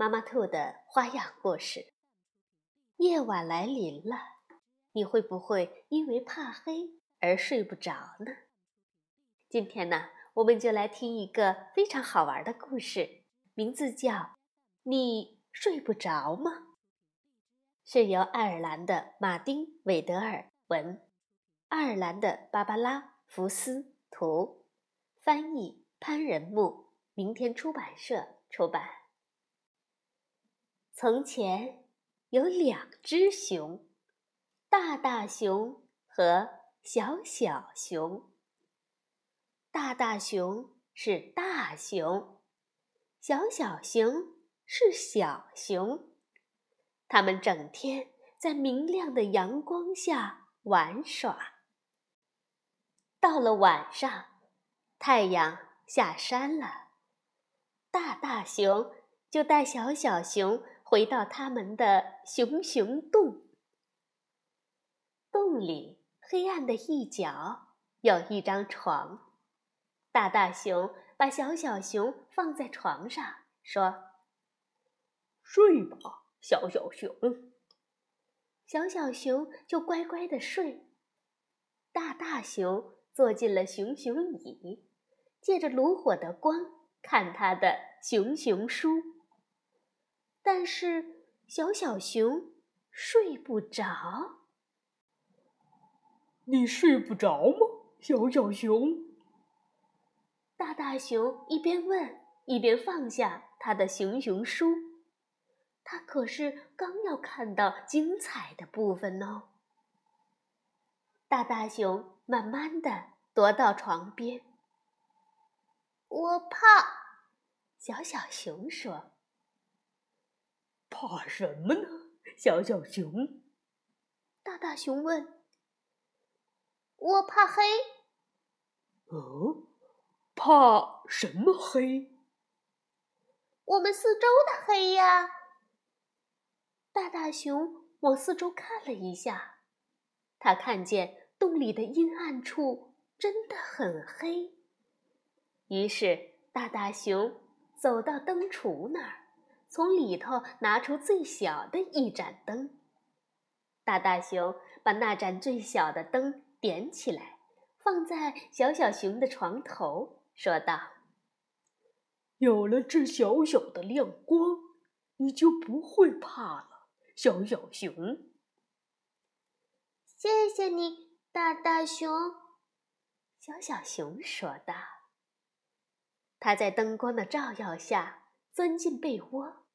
妈妈兔的花样故事。夜晚来临了，你会不会因为怕黑而睡不着呢？今天呢，我们就来听一个非常好玩的故事，名字叫《你睡不着吗》，是由爱尔兰的马丁·韦德尔文，爱尔兰的芭芭拉·福斯图，翻译潘仁木，明天出版社出版。从前有两只熊，大大熊和小小熊。大大熊是大熊，小小熊是小熊。它们整天在明亮的阳光下玩耍。到了晚上，太阳下山了，大大熊就带小小熊。回到他们的熊熊洞，洞里黑暗的一角有一张床，大大熊把小小熊放在床上，说：“睡吧，小小熊。”小小熊就乖乖的睡。大大熊坐进了熊熊椅，借着炉火的光看他的熊熊书。但是小小熊睡不着。你睡不着吗，小小熊？大大熊一边问，一边放下他的熊熊书。他可是刚要看到精彩的部分呢。大大熊慢慢的踱到床边。我怕，小小熊说。怕什么呢，小小熊？大大熊问。我怕黑。哦，怕什么黑？我们四周的黑呀。大大熊往四周看了一下，他看见洞里的阴暗处真的很黑。于是大大熊走到灯橱那儿。从里头拿出最小的一盏灯，大大熊把那盏最小的灯点起来，放在小小熊的床头，说道：“有了这小小的亮光，你就不会怕了，小小熊。”谢谢你，大大熊。”小小熊说道。它在灯光的照耀下。钻进被窝，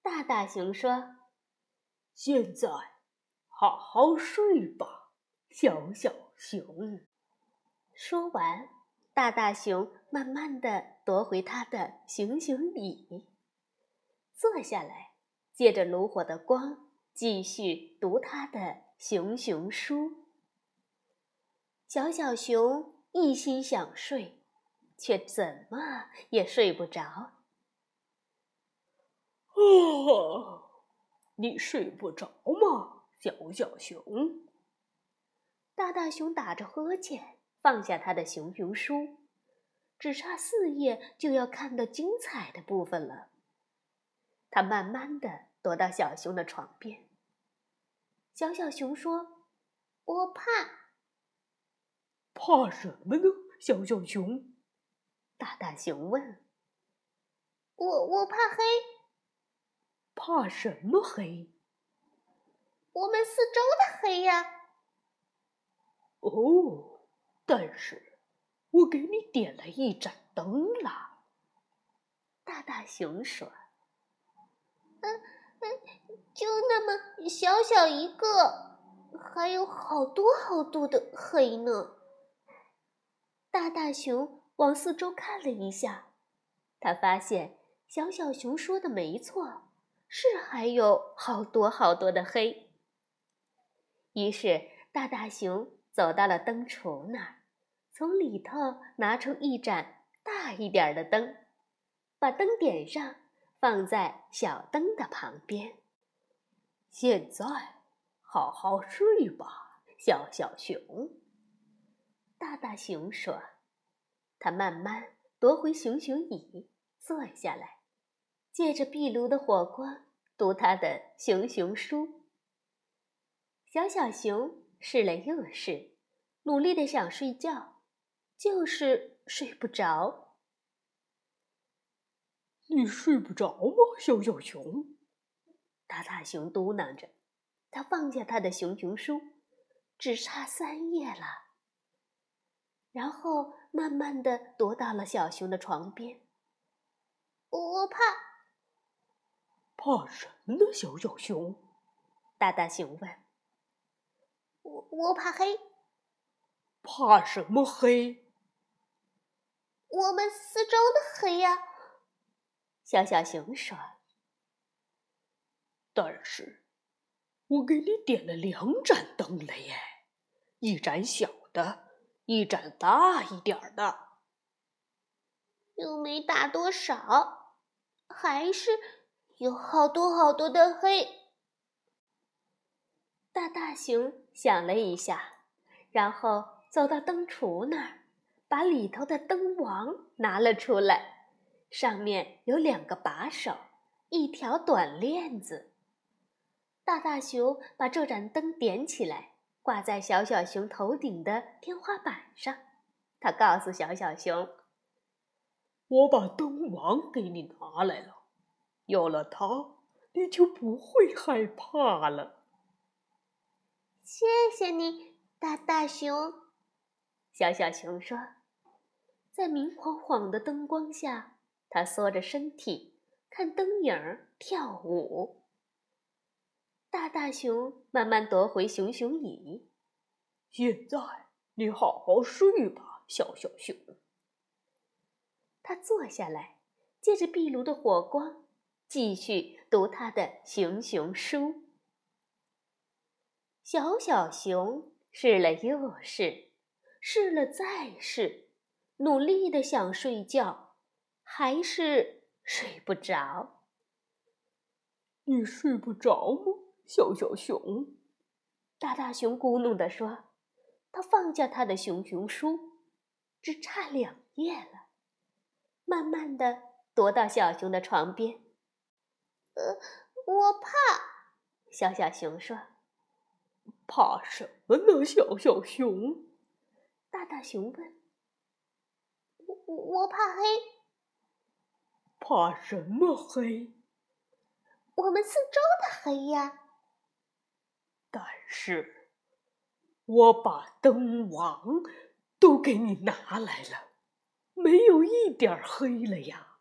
大大熊说：“现在好好睡吧，小小熊。”说完，大大熊慢慢的夺回他的熊熊椅，坐下来，借着炉火的光，继续读他的熊熊书。小小熊一心想睡，却怎么也睡不着。啊，你睡不着吗，小小熊？大大熊打着呵欠，放下他的熊熊书，只差四页就要看到精彩的部分了。他慢慢的躲到小熊的床边。小小熊说：“我怕。”怕什么呢，小小熊？大大熊问。我我怕黑。怕什么黑？我们四周的黑呀。哦，但是我给你点了一盏灯啦。大大熊说：“嗯嗯，就那么小小一个，还有好多好多的黑呢。”大大熊往四周看了一下，他发现小小熊说的没错。是还有好多好多的黑。于是大大熊走到了灯橱那儿，从里头拿出一盏大一点的灯，把灯点上，放在小灯的旁边。现在，好好睡吧，小小熊。大大熊说：“他慢慢夺回熊熊椅，坐下来，借着壁炉的火光读他的熊熊书。”小小熊试了又试，努力的想睡觉，就是睡不着。你睡不着吗，小小熊？大大熊嘟囔着，他放下他的熊熊书，只差三页了。然后慢慢的踱到了小熊的床边。我怕，怕什么呢？小小熊，大大熊问。我我怕黑。怕什么黑？我们四周的黑呀。小小熊说。但是，我给你点了两盏灯了耶，一盏小的。一盏大一点儿的，又没大多少，还是有好多好多的黑。大大熊想了一下，然后走到灯橱那儿，把里头的灯王拿了出来，上面有两个把手，一条短链子。大大熊把这盏灯点起来。挂在小小熊头顶的天花板上，他告诉小小熊：“我把灯王给你拿来了，有了它，你就不会害怕了。”谢谢你，大大熊。小小熊说：“在明晃晃的灯光下，他缩着身体看灯影儿跳舞。”大大熊慢慢夺回熊熊椅。现在你好好睡吧，小小熊。他坐下来，借着壁炉的火光，继续读他的熊熊书。小小熊试了又试，试了再试，努力的想睡觉，还是睡不着。你睡不着吗？小小熊，大大熊咕哝地说：“他放下他的熊熊书，只差两页了。慢慢的踱到小熊的床边。呃，我怕。”小小熊说：“怕什么呢？”小小熊，大大熊问：“我我怕黑。”怕什么黑？我们四周的黑呀。但是，我把灯王都给你拿来了，没有一点黑了呀。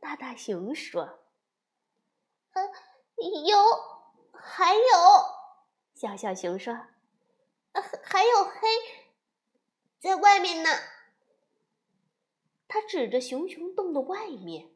大大熊说：“呃，有，还有。”小小熊说：“呃，还有黑在外面呢。”他指着熊熊洞的外面，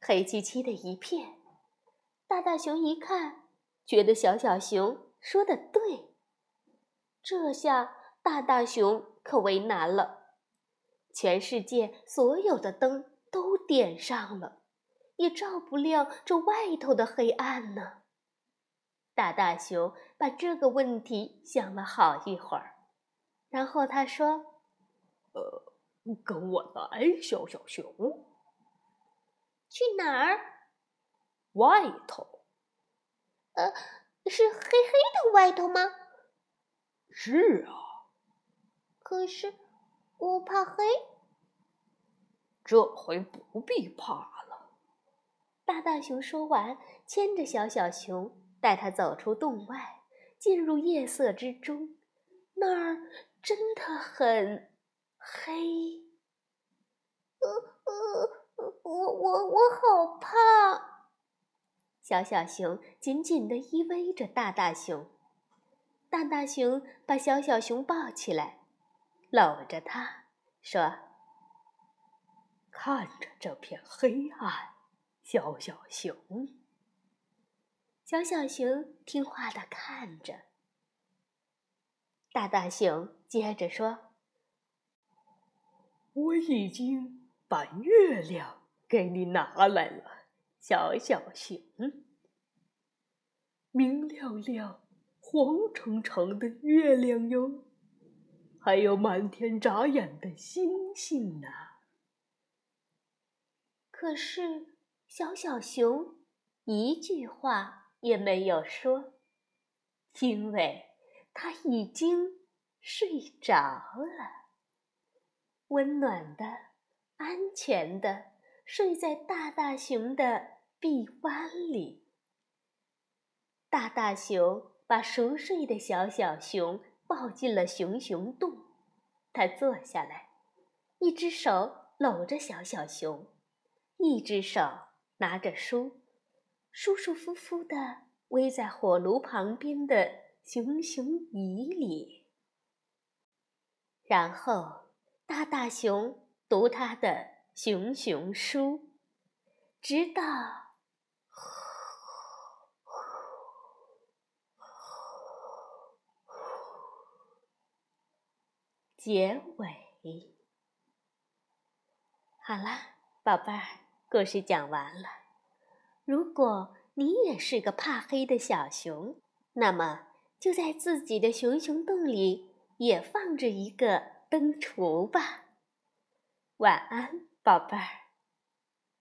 黑漆漆的一片。大大熊一看，觉得小小熊。说的对，这下大大熊可为难了。全世界所有的灯都点上了，也照不亮这外头的黑暗呢。大大熊把这个问题想了好一会儿，然后他说：“呃，跟我来，小小熊。去哪儿？外头。呃。”是黑黑的外头吗？是啊。可是我怕黑。这回不必怕了。大大熊说完，牵着小小熊，带它走出洞外，进入夜色之中。那儿真的很黑。呃呃，我我我好怕。小小熊紧紧地依偎着大大熊，大大熊把小小熊抱起来，搂着它说：“看着这片黑暗，小小熊，小小熊听话的看着。大大熊接着说：“我已经把月亮给你拿来了，小小熊。明亮亮、黄澄澄的月亮哟，还有满天眨眼的星星呢。”可是，小小熊一句话也没有说，因为它已经睡着了，温暖的、安全的睡在大大熊的臂弯里。大大熊把熟睡的小小熊抱进了熊熊洞，他坐下来，一只手搂着小小熊。一只手拿着书，舒舒服服地偎在火炉旁边的熊熊椅里。然后，大大熊读他的熊熊书，直到结尾。好啦，宝贝儿。故事讲完了。如果你也是个怕黑的小熊，那么就在自己的熊熊洞里也放着一个灯橱吧。晚安，宝贝儿。